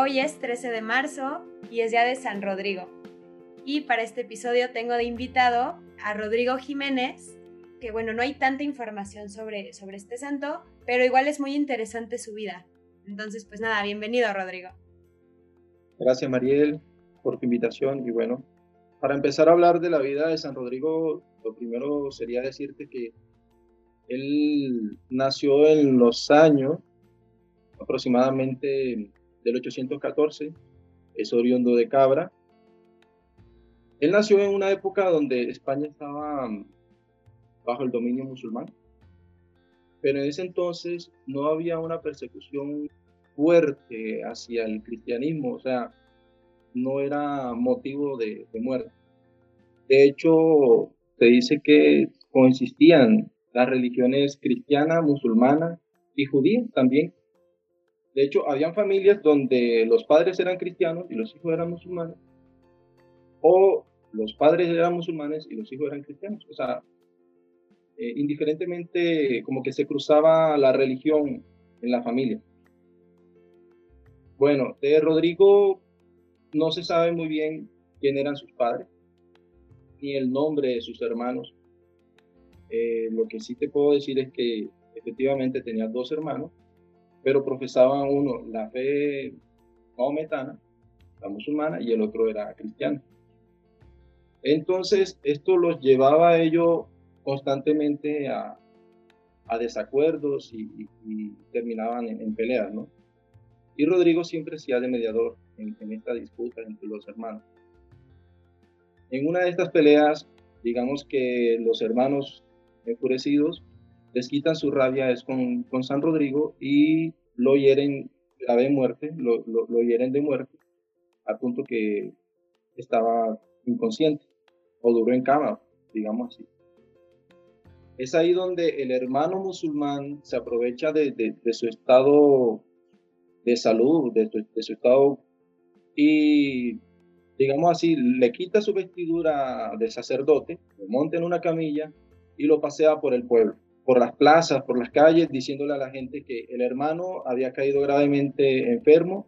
Hoy es 13 de marzo y es día de San Rodrigo. Y para este episodio tengo de invitado a Rodrigo Jiménez, que bueno, no hay tanta información sobre, sobre este santo, pero igual es muy interesante su vida. Entonces, pues nada, bienvenido Rodrigo. Gracias Mariel por tu invitación y bueno, para empezar a hablar de la vida de San Rodrigo, lo primero sería decirte que él nació en los años aproximadamente del 814, es oriundo de Cabra. Él nació en una época donde España estaba mm, bajo el dominio musulmán, pero en ese entonces no había una persecución fuerte hacia el cristianismo, o sea, no era motivo de, muerte. De hecho, se dice que coexistían las religiones cristiana, musulmana y judía también. De hecho, habían familias donde los padres eran cristianos y los hijos eran musulmanes, o los padres eran musulmanes y los hijos eran cristianos. O sea, eh, indiferentemente como que se cruzaba la religión en la familia. Bueno, de Rodrigo no se sabe muy bien quién eran sus padres, ni el nombre de sus hermanos. Eh, lo que sí te puedo decir es que efectivamente tenía dos hermanos, pero profesaban uno la fe maometana, la musulmana, y el otro era cristiano. Entonces, esto los llevaba a ellos constantemente a, desacuerdos y, terminaban en, peleas, ¿no? Y Rodrigo siempre hacía de mediador en esta disputa entre los hermanos. En una de estas peleas, digamos que los hermanos enfurecidos les quitan su rabia es con, San Rodrigo y lo hieren grave muerte, lo, hieren de muerte, a punto que estaba inconsciente o duró en cama, digamos así. Es ahí donde el hermano musulmán se aprovecha de, su estado de salud, de de su estado, y digamos así, le quita su vestidura de sacerdote, lo monta en una camilla y lo pasea por el pueblo, por las plazas, por las calles, diciéndole a la gente que el hermano había caído gravemente enfermo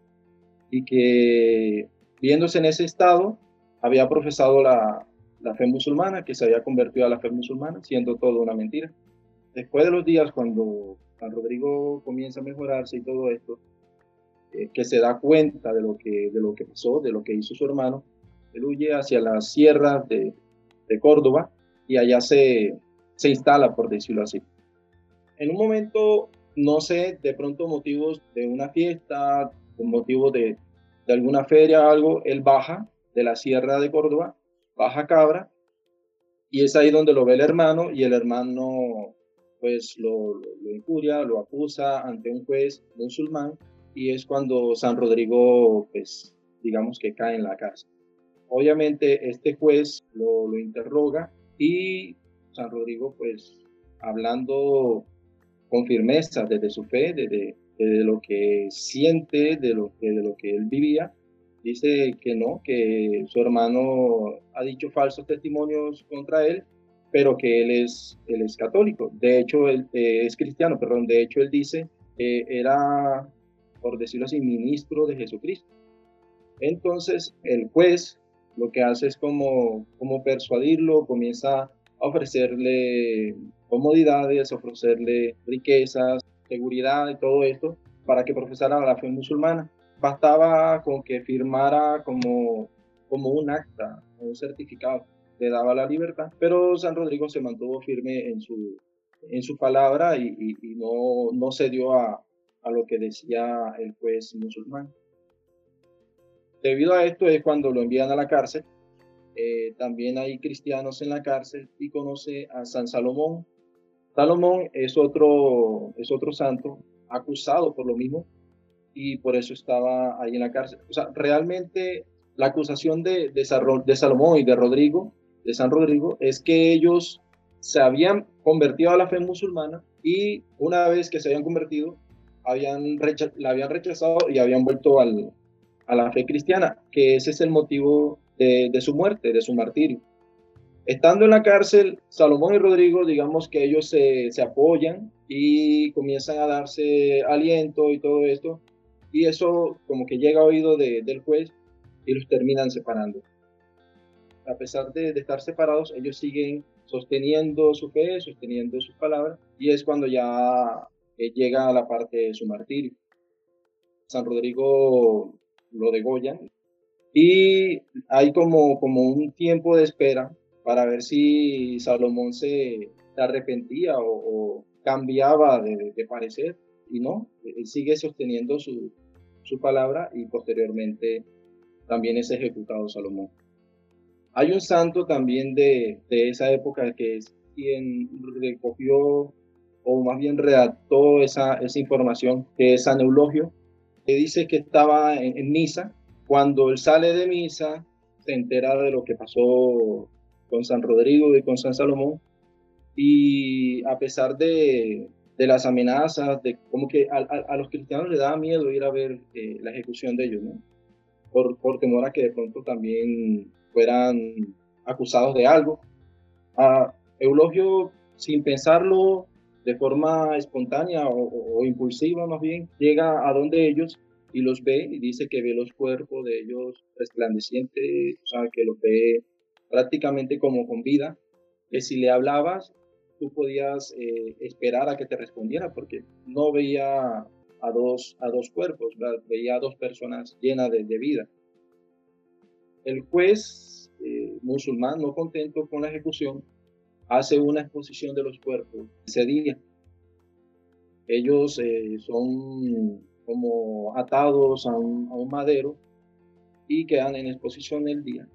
y que viéndose en ese estado había profesado la, la fe musulmana, que se había convertido a la fe musulmana, siendo todo una mentira. Después de los días, cuando San Rodrigo comienza a mejorarse y todo esto, eh, que se da cuenta de lo que, de lo que pasó, de lo que hizo su hermano, él huye hacia las sierras de, de Córdoba y allá se, se instala, por decirlo así. En un momento, no sé, de pronto motivos de una fiesta, motivos de, de alguna feria algo, él baja de la sierra de Córdoba, baja Cabra, y es ahí donde lo ve el hermano, y el hermano pues lo, lo, injuria, lo acusa ante un juez musulmán, y es cuando San Rodrigo, pues digamos que cae en la cárcel. Obviamente este juez lo, lo interroga y San Rodrigo, pues hablando con firmeza desde su fe, desde, lo que siente, de lo, que él vivía, dice que no, que su hermano ha dicho falsos testimonios contra él, pero que él es, él es católico. De hecho, él eh, es cristiano, perdón. De hecho, él dice que era, por decirlo así, ministro de Jesucristo. Entonces, el juez lo que hace es como, como persuadirlo, comienza ofrecerle comodidades, ofrecerle riquezas, seguridad y todo esto para que profesara la fe musulmana. Bastaba con que firmara como, como un acta, un certificado, le daba la libertad, pero San Rodrigo se mantuvo firme en su, en su palabra y, no, no cedió a, a lo que decía el juez musulmán. Debido a esto es cuando lo envían a la cárcel eh, también hay cristianos en la cárcel y conoce a San Salomón. Salomón es otro, es otro santo acusado por lo mismo y por eso estaba ahí en la cárcel. O sea, realmente la acusación de, de, Salomón y de Rodrigo, de San Rodrigo, es que ellos se habían convertido a la fe musulmana y una vez que se habían convertido, habían la habían rechazado y habían vuelto a la fe cristiana, que ese es el motivo de, su muerte, de su martirio. Estando en la cárcel, Salomón y Rodrigo, digamos que ellos se, se, apoyan y comienzan a darse aliento y todo esto. Y eso como que llega a oído del juez y los terminan separando. A pesar de, estar separados, ellos siguen sosteniendo su fe, sosteniendo sus palabras, y es cuando ya eh, llega a la parte de su martirio. San Rodrigo lo degollan y hay como, como un tiempo de espera para ver si Salomón se, arrepentía o, cambiaba de, parecer y no, él sigue sosteniendo su, su palabra y posteriormente también es ejecutado Salomón. Hay un santo también de, de esa época que es quien recogió o más bien redactó esa, esa información, que es San Eulogio, que dice que estaba en, misa. Cuando él sale de misa, se entera de lo que pasó con San Rodrigo y con San Salomón. Y a pesar de, las amenazas, de como que a, los cristianos les daba miedo ir a ver eh, la ejecución de ellos. Por, temor a que de pronto también fueran acusados de algo. Eulogio, sin pensarlo de forma espontánea o, impulsiva más bien, llega a donde ellos y los ve y dice que ve los cuerpos de ellos resplandecientes, o sea, que los ve prácticamente como con vida, que si le hablabas, tú podías eh, esperar a que te respondiera, porque no veía a dos, a dos cuerpos, veía a dos personas llenas de vida. El juez eh, musulmán, no contento con la ejecución, hace una exposición de los cuerpos ese día. Ellos eh, son como atados a un, madero y quedan en exposición el día.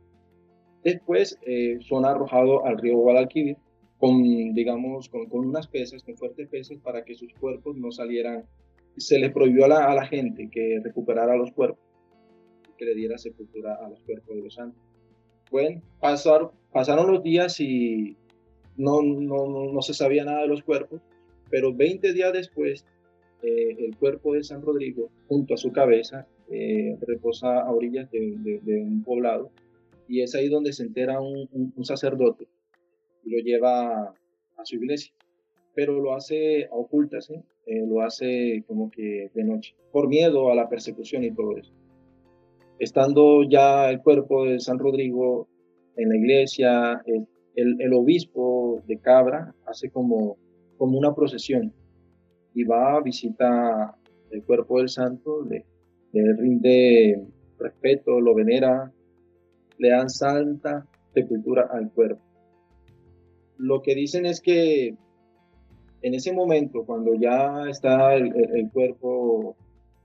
Después eh, son arrojados al río Guadalquivir con, digamos, con, unas pesas, con fuertes pesas para que sus cuerpos no salieran. Se le prohibió a la, gente que recuperara los cuerpos que le diera sepultura a los cuerpos de los santos. Bueno, pasaron los días y no, no, no, se sabía nada de los cuerpos, pero 20 días después, eh, el cuerpo de San Rodrigo, junto a su cabeza, eh, reposa a orillas de, un poblado, y es ahí donde se entera un, sacerdote y lo lleva a su iglesia, pero lo hace a ocultas, ¿eh? lo hace como que de noche, por miedo a la persecución y todo eso. Estando ya el cuerpo de San Rodrigo en la iglesia, el, obispo de Cabra hace como, como una procesión y va a visitar el cuerpo del santo, le, rinde respeto, lo venera, le dan santa sepultura al cuerpo. Lo que dicen es que en ese momento, cuando ya está el, cuerpo,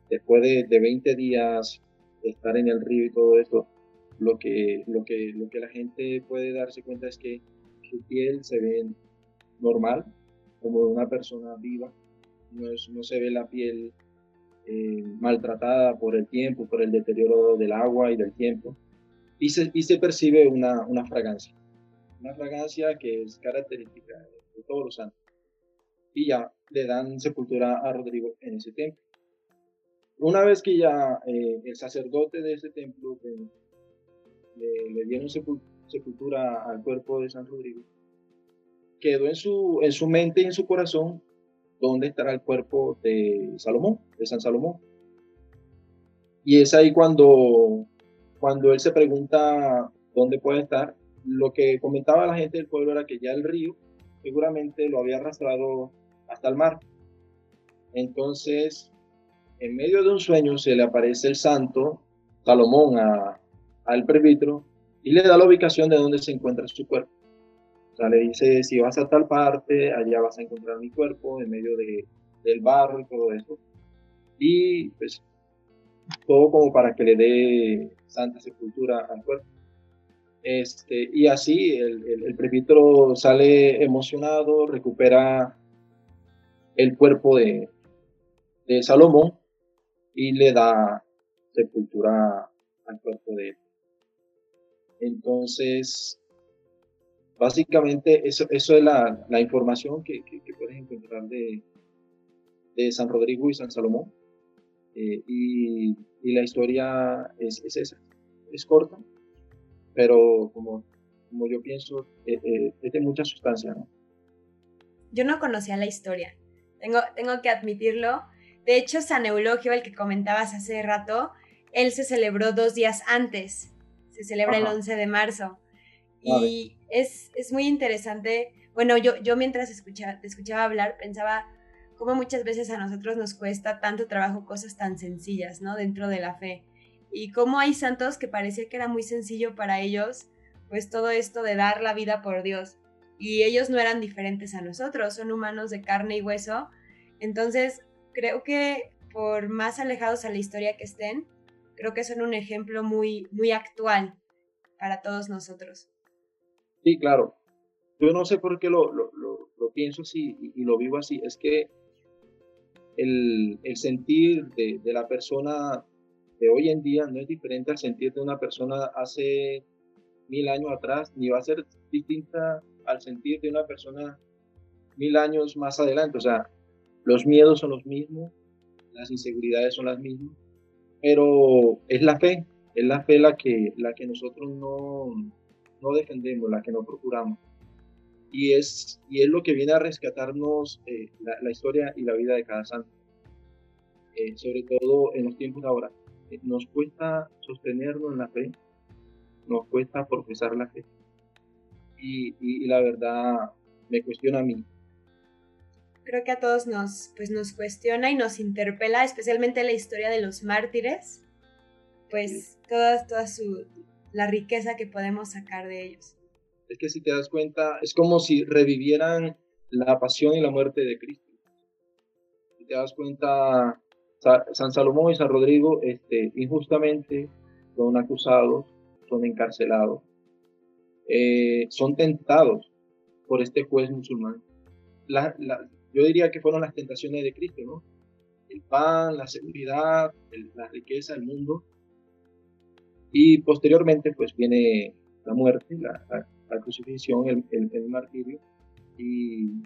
después de, de 20 días estar en el río y todo esto, lo que, lo que, lo que la gente puede darse cuenta es que su piel se ve normal, como de una persona viva, no, se ve la piel eh, maltratada por el tiempo, por el deterioro del agua y del tiempo, y se, y se percibe una, una fragancia, una fragancia que es característica de todos los santos. Y ya le dan sepultura a Rodrigo en ese templo. Una vez que ya eh, el sacerdote de ese templo le, dieron sepultura al cuerpo de San Rodrigo, quedó en su, en su mente y en su corazón dónde estará el cuerpo de Salomón, de San Salomón. Y es ahí cuando, cuando él se pregunta dónde puede estar. Lo que comentaba la gente del pueblo era que ya el río seguramente lo había arrastrado hasta el mar. Entonces en medio de un sueño se le aparece el santo Salomón al presbítero y le da la ubicación de donde se encuentra su cuerpo. O sea, le dice, si vas a tal parte, allá vas a encontrar mi cuerpo, en medio de, del barro y todo eso. Y pues todo como para que le dé santa sepultura al cuerpo. Este, y así el, el, presbítero sale emocionado, recupera el cuerpo de, de Salomón y le da sepultura al cuerpo de él. Entonces, básicamente eso, eso es la, la información que, que, puedes encontrar de, de San Rodrigo y San Salomón. Eh, y, y, la historia es, es, esa, es corta, pero como, como yo pienso, eh, eh, es de mucha sustancia. ¿no? Yo no conocía la historia, tengo, tengo que admitirlo De hecho, San Eulogio, el que comentabas hace rato, él se celebró dos días antes. Se celebra el 11 de marzo. Y es, es, muy interesante. Bueno, yo, yo mientras escuchaba, te escuchaba hablar pensaba cómo muchas veces a nosotros nos cuesta tanto trabajo cosas tan sencillas, ¿no? Dentro de la fe. Y cómo hay santos que parecía que era muy sencillo para ellos, pues todo esto de dar la vida por Dios. Y ellos no eran diferentes a nosotros, son humanos de carne y hueso. Entonces, creo que por más alejados a la historia que estén, creo que son un ejemplo muy, muy actual para todos nosotros. Sí, claro. Yo no sé por qué lo, lo, lo, pienso así y, lo vivo así. Es que el, el sentir de, de, la persona de hoy en día no es diferente al sentir de una persona hace mil años atrás, ni va a ser distinta al sentir de una persona mil años más adelante. O sea, los miedos son los mismos, las inseguridades son las mismas, pero es la fe, es la fe la que, la que nosotros no, no defendemos, la que no procuramos. Y es, y es lo que viene a rescatarnos eh, la, historia y la vida de cada santo, eh, sobre todo en los tiempos de ahora. Eh, nos cuesta sostenernos en la fe, nos cuesta profesar la fe. Y, y, la verdad me cuestiona a mí. Creo que a todos nos, pues nos cuestiona y nos interpela, especialmente la historia de los mártires, pues toda, toda su, la riqueza que podemos sacar de ellos. Es que si te das cuenta, es como si revivieran la pasión y la muerte de Cristo. Si te das cuenta, San Salomón y San Rodrigo este, injustamente son acusados, son encarcelados, eh, son tentados por este juez musulmán. yo diría que fueron las tentaciones de Cristo, ¿no? El pan, la seguridad, la riqueza, el mundo, y posteriormente, pues viene la muerte, la, crucifixión, el, el, martirio, y,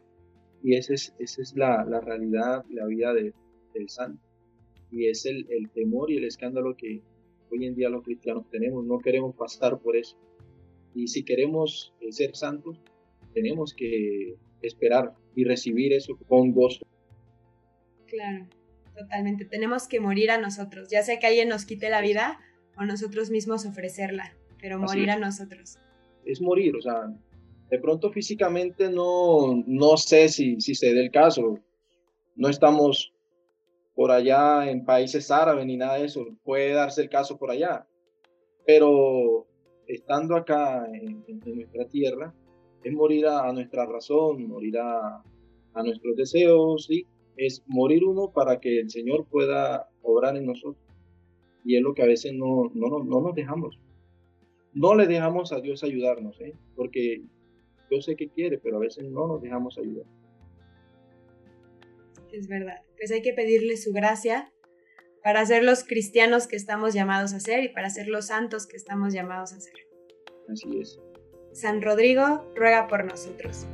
y esa es, esa es la, la realidad y la vida del santo. Y es el, el temor y el escándalo que hoy en día los cristianos tenemos. No queremos pasar por eso. Y si queremos eh, ser santos, tenemos que esperar y recibir eso con gozo. Claro, totalmente. Tenemos que morir a nosotros. Ya sea que alguien nos quite la vida, o nosotros mismos ofrecerla, pero morir a nosotros. Es morir, o sea, de pronto físicamente no, no sé si, si se dé el caso. No estamos por allá en países árabes ni nada de eso. Puede darse el caso por allá. Pero estando acá en, nuestra tierra, es morir a, nuestra razón, morir a, a nuestros deseos, ¿sí? Es morir uno para que el Señor pueda obrar en nosotros. Y es lo que a veces no, no, no nos dejamos. No le dejamos a Dios ayudarnos, ¿eh? porque yo sé que quiere, pero a veces no nos dejamos ayudar. Es verdad. Pues hay que pedirle su gracia para ser los cristianos que estamos llamados a ser y para ser los santos que estamos llamados a ser. Así es. San Rodrigo ruega por nosotros.